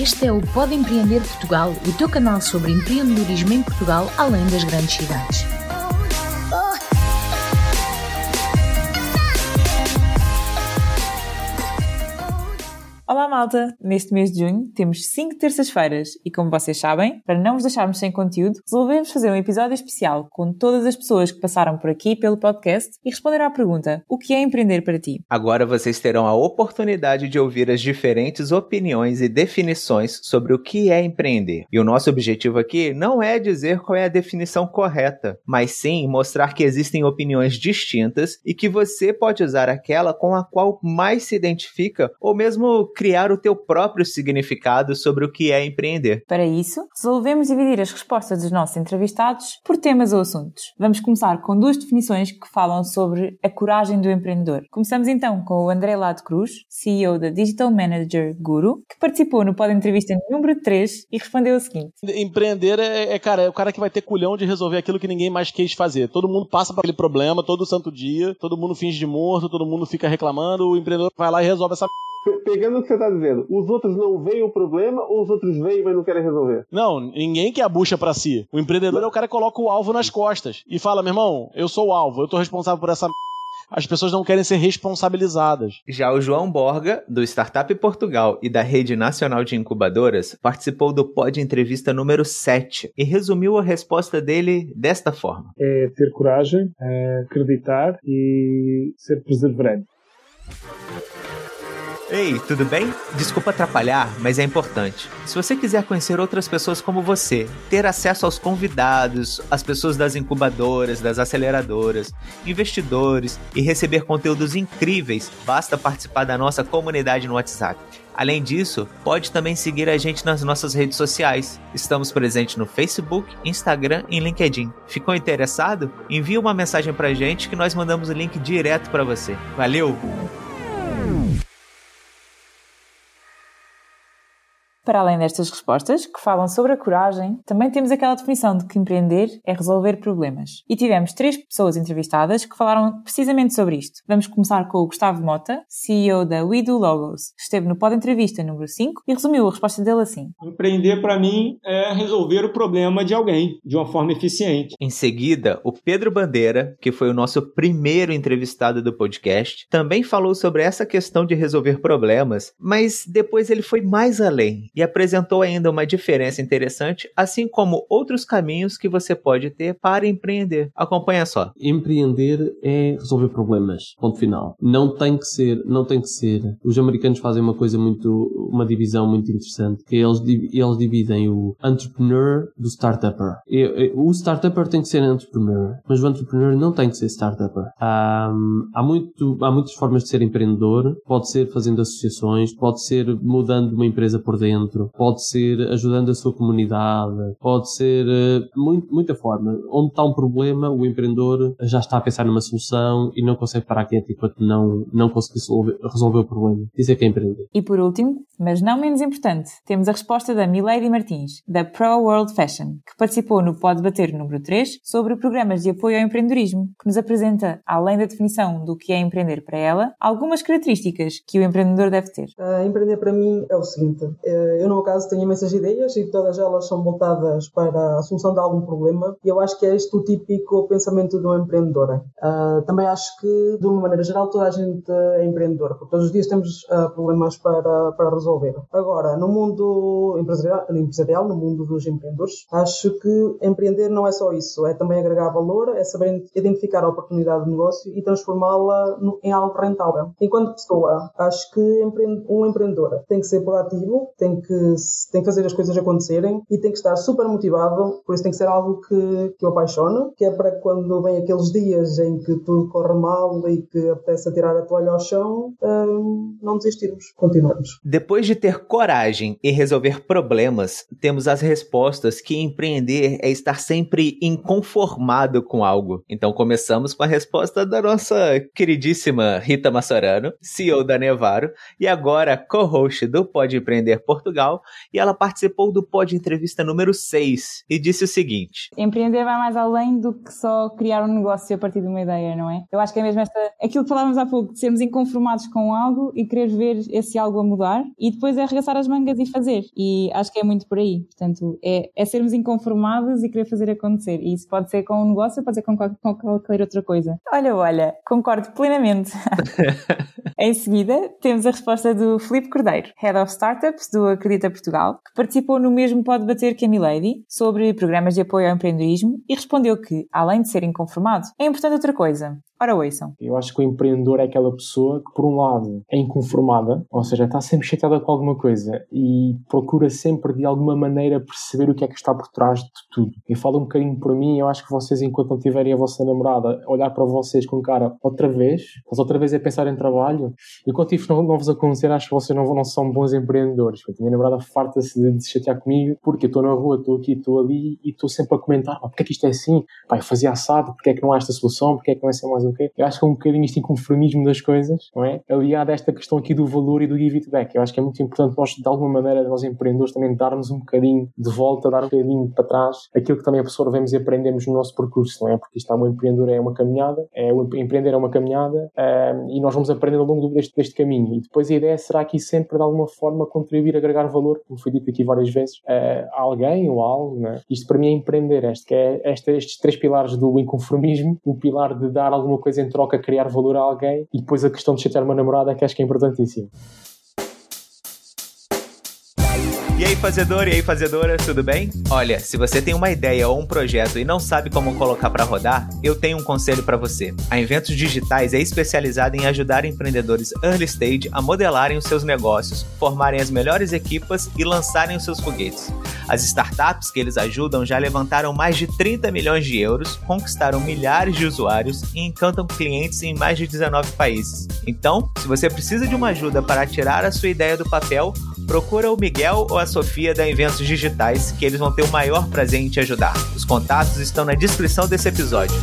Este é o Pode Empreender Portugal, o teu canal sobre empreendedorismo em Portugal, além das grandes cidades. Malta! Neste mês de junho temos 5 terças-feiras e como vocês sabem, para não vos deixarmos sem conteúdo, resolvemos fazer um episódio especial com todas as pessoas que passaram por aqui pelo podcast e responder à pergunta: o que é empreender para ti? Agora vocês terão a oportunidade de ouvir as diferentes opiniões e definições sobre o que é empreender. E o nosso objetivo aqui não é dizer qual é a definição correta, mas sim mostrar que existem opiniões distintas e que você pode usar aquela com a qual mais se identifica ou mesmo criar o teu próprio significado sobre o que é empreender. Para isso, resolvemos dividir as respostas dos nossos entrevistados por temas ou assuntos. Vamos começar com duas definições que falam sobre a coragem do empreendedor. Começamos então com o André Lado Cruz, CEO da Digital Manager Guru, que participou no Pod Entrevista número 3 e respondeu o seguinte: Empreender é, é, cara, é o cara que vai ter culhão de resolver aquilo que ninguém mais quis fazer. Todo mundo passa por aquele problema todo santo dia, todo mundo finge de morto, todo mundo fica reclamando, o empreendedor vai lá e resolve essa pegando o que você está dizendo, os outros não veem o problema ou os outros veem, mas não querem resolver? Não, ninguém quer a bucha para si. O empreendedor é o cara que coloca o alvo nas costas e fala: meu irmão, eu sou o alvo, eu tô responsável por essa as pessoas não querem ser responsabilizadas. Já o João Borga, do Startup Portugal e da Rede Nacional de Incubadoras, participou do Pod Entrevista número 7 e resumiu a resposta dele desta forma: É ter coragem, é acreditar e ser perseverante. Ei, tudo bem? Desculpa atrapalhar, mas é importante. Se você quiser conhecer outras pessoas como você, ter acesso aos convidados, as pessoas das incubadoras, das aceleradoras, investidores e receber conteúdos incríveis, basta participar da nossa comunidade no WhatsApp. Além disso, pode também seguir a gente nas nossas redes sociais. Estamos presentes no Facebook, Instagram e LinkedIn. Ficou interessado? Envie uma mensagem pra gente que nós mandamos o link direto para você. Valeu! Para além destas respostas, que falam sobre a coragem, também temos aquela definição de que empreender é resolver problemas. E tivemos três pessoas entrevistadas que falaram precisamente sobre isto. Vamos começar com o Gustavo Mota, CEO da We Do Logos, que esteve no Pod Entrevista número 5 e resumiu a resposta dele assim: Empreender para mim é resolver o problema de alguém de uma forma eficiente. Em seguida, o Pedro Bandeira, que foi o nosso primeiro entrevistado do podcast, também falou sobre essa questão de resolver problemas, mas depois ele foi mais além e apresentou ainda uma diferença interessante, assim como outros caminhos que você pode ter para empreender. Acompanha só. Empreender é resolver problemas. Ponto final. Não tem que ser, não tem que ser. Os americanos fazem uma coisa muito, uma divisão muito interessante, que eles, eles dividem o entrepreneur do startupper. O startupper tem que ser entrepreneur, mas o entrepreneur não tem que ser startupper. Há, há, muito, há muitas formas de ser empreendedor. Pode ser fazendo associações, pode ser mudando uma empresa por dentro, dentro, pode ser ajudando a sua comunidade, pode ser uh, muito, muita forma. Onde está um problema, o empreendedor já está a pensar numa solução e não consegue parar quieto enquanto não, não conseguir resolver, o problema. Isso é que é empreender. E por último, mas não menos importante, temos a resposta da Milady Martins, da Pro World Fashion, que participou no Pode Bater número 3 sobre programas de apoio ao empreendedorismo, que nos apresenta, além da definição do que é empreender para ela, algumas características que o empreendedor deve ter. Uh, empreender para mim é o seguinte: uh, eu, no meu caso, tenho imensas ideias e todas elas são voltadas para a solução de algum problema e eu acho que é este o típico pensamento de um empreendedor. Uh, também acho que, de uma maneira geral, toda a gente é empreendedora, porque todos os dias temos uh, problemas para, para resolver. Agora, no mundo empresarial, empresarial, no mundo dos empreendedores, acho que empreender não é só isso, é também agregar valor, é saber identificar a oportunidade de negócio e transformá-la em algo rentável. Enquanto pessoa, acho que um empreendedor tem que ser proativo, tem que, tem que fazer as coisas acontecerem e tem que estar super motivado, por isso tem que ser algo que, que o apaixona, que é para quando vem aqueles dias em que tudo corre mal e que apetece atirar a toalha ao chão, hum, não desistirmos, continuarmos. Depois de ter coragem e resolver problemas, temos as respostas que empreender é estar sempre inconformado com algo. Então começamos com a resposta da nossa queridíssima Rita Massorano, CEO da Nevaro, e agora co-host do Pode Empreender Portugal Portugal e ela participou do Pod Entrevista número 6 e disse o seguinte: Empreender vai mais além do que só criar um negócio a partir de uma ideia, não é? Eu acho que é mesmo esta, aquilo que falávamos há pouco, de sermos inconformados com algo e querer ver esse algo a mudar e depois é arregaçar as mangas e fazer. E acho que é muito por aí. Portanto, é, é sermos inconformados e querer fazer acontecer. E isso pode ser com um negócio, pode ser com qualquer, com qualquer outra coisa. Olha, olha, concordo plenamente. em seguida, temos a resposta do Filipe Cordeiro, Head of Startups do Acredita Portugal, que participou no mesmo Pode Bater que a Milady sobre programas de apoio ao empreendedorismo e respondeu que, além de ser inconformado, é importante outra coisa. Ora, ouçam. Eu acho que o empreendedor é aquela pessoa que, por um lado, é inconformada, ou seja, está sempre chateada com alguma coisa e procura sempre, de alguma maneira, perceber o que é que está por trás de tudo. E falo um bocadinho por mim, eu acho que vocês, enquanto não tiverem a vossa namorada, olhar para vocês com cara outra vez, mas outra vez é pensar em trabalho, e quando não, não vos acontecer, acho que vocês não, não são bons empreendedores. A minha namorada farta-se de, de se chatear comigo, porque eu estou na rua, estou aqui, estou ali, e estou sempre a comentar, ah, porque é que isto é assim? Pai, eu fazia assado, porque é que não há esta solução, porque é que não é assim mais Eu acho que é um bocadinho este inconformismo das coisas, não é? Aliado a esta questão aqui do valor e do give it back. Eu acho que é muito importante nós, de alguma maneira, nós empreendedores também darmos um bocadinho de volta, dar um bocadinho para trás aquilo que também absorvemos e aprendemos no nosso percurso, não é? Porque isto é um empreendedor é uma caminhada, é, o empreender é uma caminhada um, e nós vamos aprender ao longo deste, deste caminho. E depois a ideia será aqui sempre, de alguma forma, contribuir, agregar valor, como foi dito aqui várias vezes, a alguém ou algo, não é? Isto para mim é empreender, este, que é este, estes três pilares do inconformismo, o pilar de dar alguma coisa em troca, criar valor a alguém e depois a questão de chatear uma namorada que acho que é importantíssimo. Aí, fazedor e aí, fazedora, tudo bem? Olha, se você tem uma ideia ou um projeto e não sabe como colocar para rodar, eu tenho um conselho para você. A Inventos Digitais é especializada em ajudar empreendedores early stage a modelarem os seus negócios, formarem as melhores equipas e lançarem os seus foguetes. As startups que eles ajudam já levantaram mais de 30 milhões de euros, conquistaram milhares de usuários e encantam clientes em mais de 19 países. Então, se você precisa de uma ajuda para tirar a sua ideia do papel, procura o Miguel ou a Sofia da Inventos Digitais, que eles vão ter o maior prazer em te ajudar. Os contatos estão na descrição desse episódio.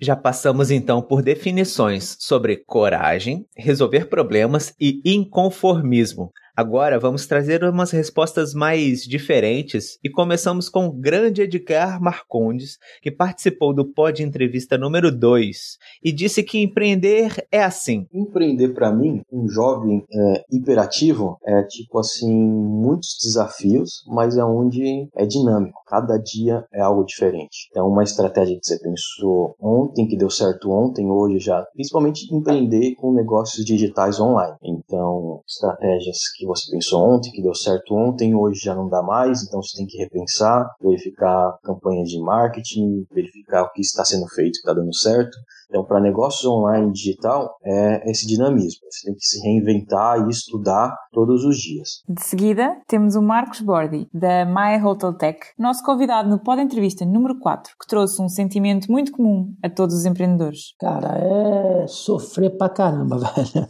Já passamos então por definições sobre coragem, resolver problemas e inconformismo. Agora vamos trazer umas respostas mais diferentes e começamos com o grande Edgar Marcondes, que participou do Pod Entrevista número 2 e disse que empreender é assim. Empreender para mim, um jovem é, hiperativo, é tipo assim, muitos desafios, mas é onde é dinâmico. Cada dia é algo diferente. É uma estratégia que você pensou ontem, que deu certo ontem, hoje já. Principalmente empreender com negócios digitais online. Então, estratégias que que você pensou ontem, que deu certo ontem, hoje já não dá mais, então você tem que repensar, verificar campanhas de marketing, verificar o que está sendo feito, que está dando certo. Então, para negócios online digital, é esse dinamismo. Você tem que se reinventar e estudar todos os dias. De seguida, temos o Marcos Bordi, da My Hotel Tech, nosso convidado no Pod Entrevista número 4, que trouxe um sentimento muito comum a todos os empreendedores. Cara, é sofrer pra caramba, velho.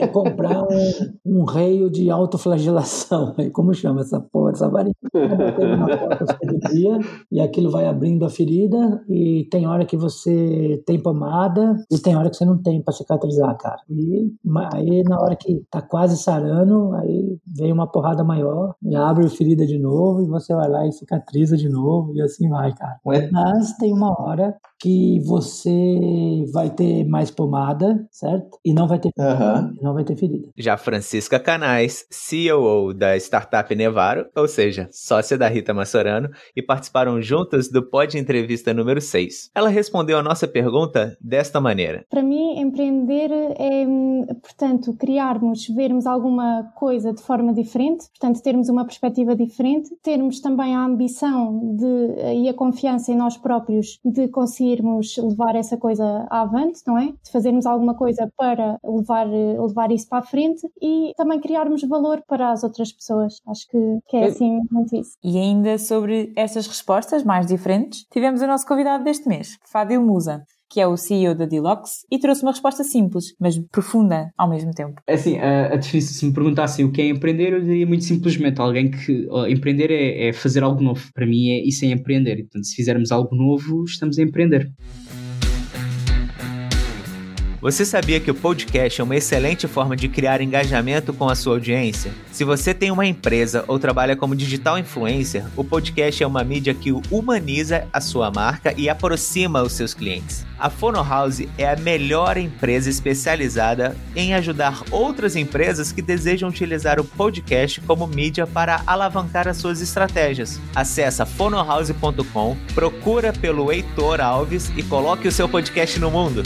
é comprar um, um reio de autoflagelação. Como chama essa porra, essa varinha? e aquilo vai abrindo a ferida e tem hora que você tem pomada e tem hora que você não tem para cicatrizar, cara. E aí na hora que tá quase sarando, aí vem uma porrada maior e abre a ferida de novo e você vai lá e cicatriza de novo e assim vai, cara. Mas tem uma hora que você vai ter mais pomada, certo? E não vai ter uhum. não vai ter ferida. Já Francisca Canais, CEO da startup Nevaro, ou seja, sócia da Rita Massorano, e participaram juntas do Pod Entrevista número 6. Ela respondeu a nossa pergunta desta maneira: Para mim, empreender é, portanto, criarmos, vermos alguma coisa de forma diferente, portanto, termos uma perspectiva diferente, termos também a ambição de, e a confiança em nós próprios de conseguir conseguirmos levar essa coisa avante, não é? De fazermos alguma coisa para levar, levar isso para a frente e também criarmos valor para as outras pessoas. Acho que, que é assim muito isso. E ainda sobre essas respostas mais diferentes, tivemos o nosso convidado deste mês, Fábio Musa que é o CEO da Deluxe, e trouxe uma resposta simples, mas profunda ao mesmo tempo. É assim, a, a definição, se me perguntassem o que é empreender, eu diria muito simplesmente alguém que empreender é, é, fazer algo novo. Para mim, é, isso é empreender. Portanto, se fizermos algo novo, estamos a empreender. Você sabia que o podcast é uma excelente forma de criar engajamento com a sua audiência? Se você tem uma empresa ou trabalha como digital influencer, o podcast é uma mídia que humaniza a sua marca e aproxima os seus clientes. A Fono House é a melhor empresa especializada em ajudar outras empresas que desejam utilizar o podcast como mídia para alavancar as suas estratégias. Acesse fonohouse.com, procura pelo Heitor Alves e coloque o seu podcast no mundo.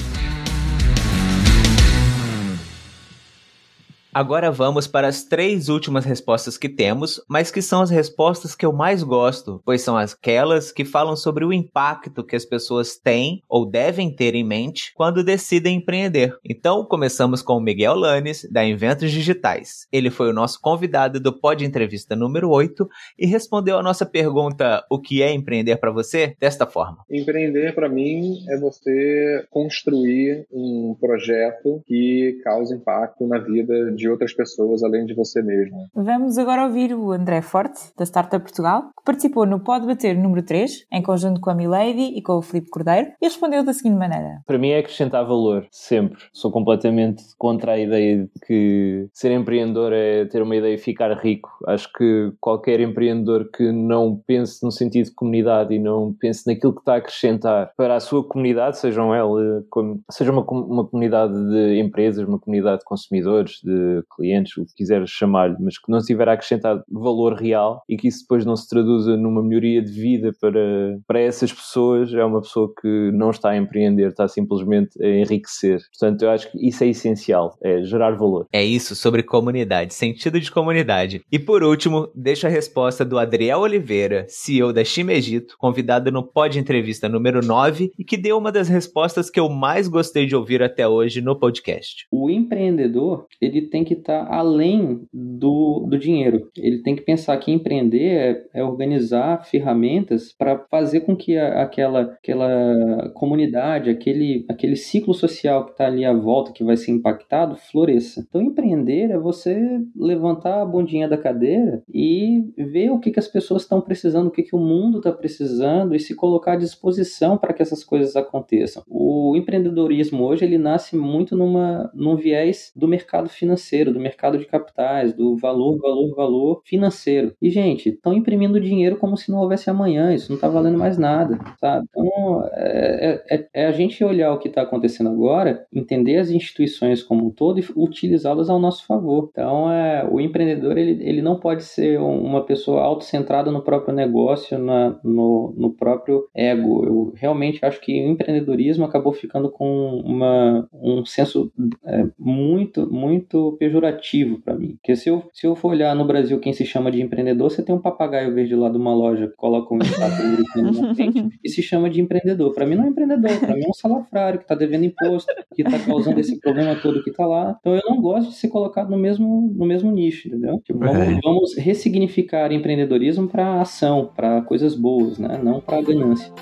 Agora vamos para as três últimas respostas que temos, mas que são as respostas que eu mais gosto, pois são aquelas que falam sobre o impacto que as pessoas têm ou devem ter em mente quando decidem empreender. Então, começamos com o Miguel Lanes, da Inventos Digitais. Ele foi o nosso convidado do Pod Entrevista número 8 e respondeu a nossa pergunta: o que é empreender para você? desta forma. Empreender para mim é você construir um projeto que cause impacto na vida de de outras pessoas além de você mesmo. Vamos agora ouvir o André Forte, da Startup Portugal, que participou no Pode Bater número 3, em conjunto com a Milady e com o Filipe Cordeiro, e respondeu da seguinte maneira. Para mim é acrescentar valor, sempre. Sou completamente contra a ideia de que ser empreendedor é ter uma ideia e ficar rico. Acho que qualquer empreendedor que não pense no sentido de comunidade e não pense naquilo que está a acrescentar para a sua comunidade, sejam ela, seja uma, uma comunidade de empresas, uma comunidade de consumidores, de clientes, o que quiseres chamar-lhe, mas que não tiver acrescentado valor real e que isso depois não se traduza numa melhoria de vida para, para essas pessoas, é uma pessoa que não está a empreender, está simplesmente a enriquecer. Portanto, eu acho que isso é essencial, é gerar valor. É isso sobre comunidade, sentido de comunidade. E por último, deixo a resposta do Adriel Oliveira, CEO da Chime Egito, convidado no Pod Entrevista número 9 e que deu uma das respostas que eu mais gostei de ouvir até hoje no podcast. O empreendedor, ele tem que estar tá além do, do dinheiro. Ele tem que pensar que empreender é, é organizar ferramentas para fazer com que a, aquela, aquela comunidade, aquele, aquele ciclo social que está ali à volta, que vai ser impactado, floresça. Então, empreender é você levantar a bundinha da cadeira e ver o que, que as pessoas estão precisando, o que, que o mundo está precisando e se colocar à disposição para que essas coisas aconteçam. O empreendedorismo hoje ele nasce muito numa, num viés do mercado financeiro financeiro, do mercado de capitais, do valor, valor, valor financeiro. E, gente, estão imprimindo dinheiro como se não houvesse amanhã, isso não está valendo mais nada, sabe? Então, é, é, é a gente olhar o que está acontecendo agora, entender as instituições como um todo e utilizá-las ao nosso favor. Então, é, o empreendedor, ele, ele não pode ser uma pessoa autocentrada no próprio negócio, na, no, no próprio ego. Eu realmente acho que o empreendedorismo acabou ficando com uma, um senso é, muito, muito pejorativo para mim. Porque se eu, se eu for olhar no Brasil quem se chama de empreendedor, você tem um papagaio verde lá de uma loja que coloca um estátua na frente e se chama de empreendedor. Para mim não é empreendedor, para mim é um salafrário que está devendo imposto, que está causando esse problema todo que está lá. Então eu não gosto de ser colocado no mesmo, no mesmo nicho, entendeu? Tipo, vamos, é. vamos ressignificar empreendedorismo para ação, para coisas boas, né? Não para ganância.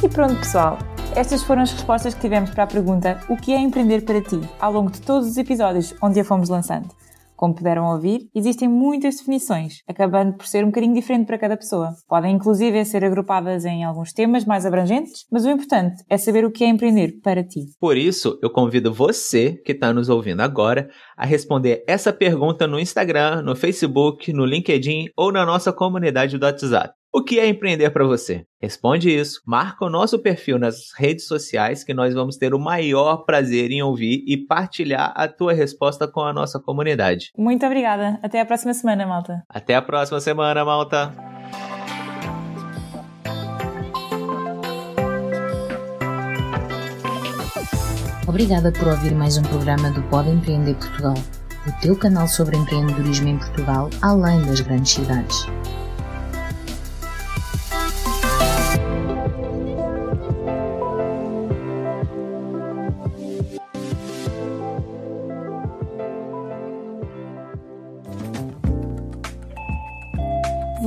E pronto, pessoal. Estas foram as respostas que tivemos para a pergunta O que é empreender para ti? ao longo de todos os episódios onde a fomos lançando. Como puderam ouvir, existem muitas definições, acabando por ser um bocadinho diferente para cada pessoa. Podem inclusive ser agrupadas em alguns temas mais abrangentes, mas o importante é saber o que é empreender para ti. Por isso, eu convido você que está nos ouvindo agora a responder essa pergunta no Instagram, no Facebook, no LinkedIn ou na nossa comunidade do WhatsApp. O que é empreender para você? Responde isso, marca o nosso perfil nas redes sociais que nós vamos ter o maior prazer em ouvir e partilhar a tua resposta com a nossa comunidade. Muito obrigada. Até a próxima semana, malta. Até a próxima semana, malta. Obrigada por ouvir mais um programa do Pode Empreender Portugal, o teu canal sobre empreendedorismo em Portugal, além das grandes cidades.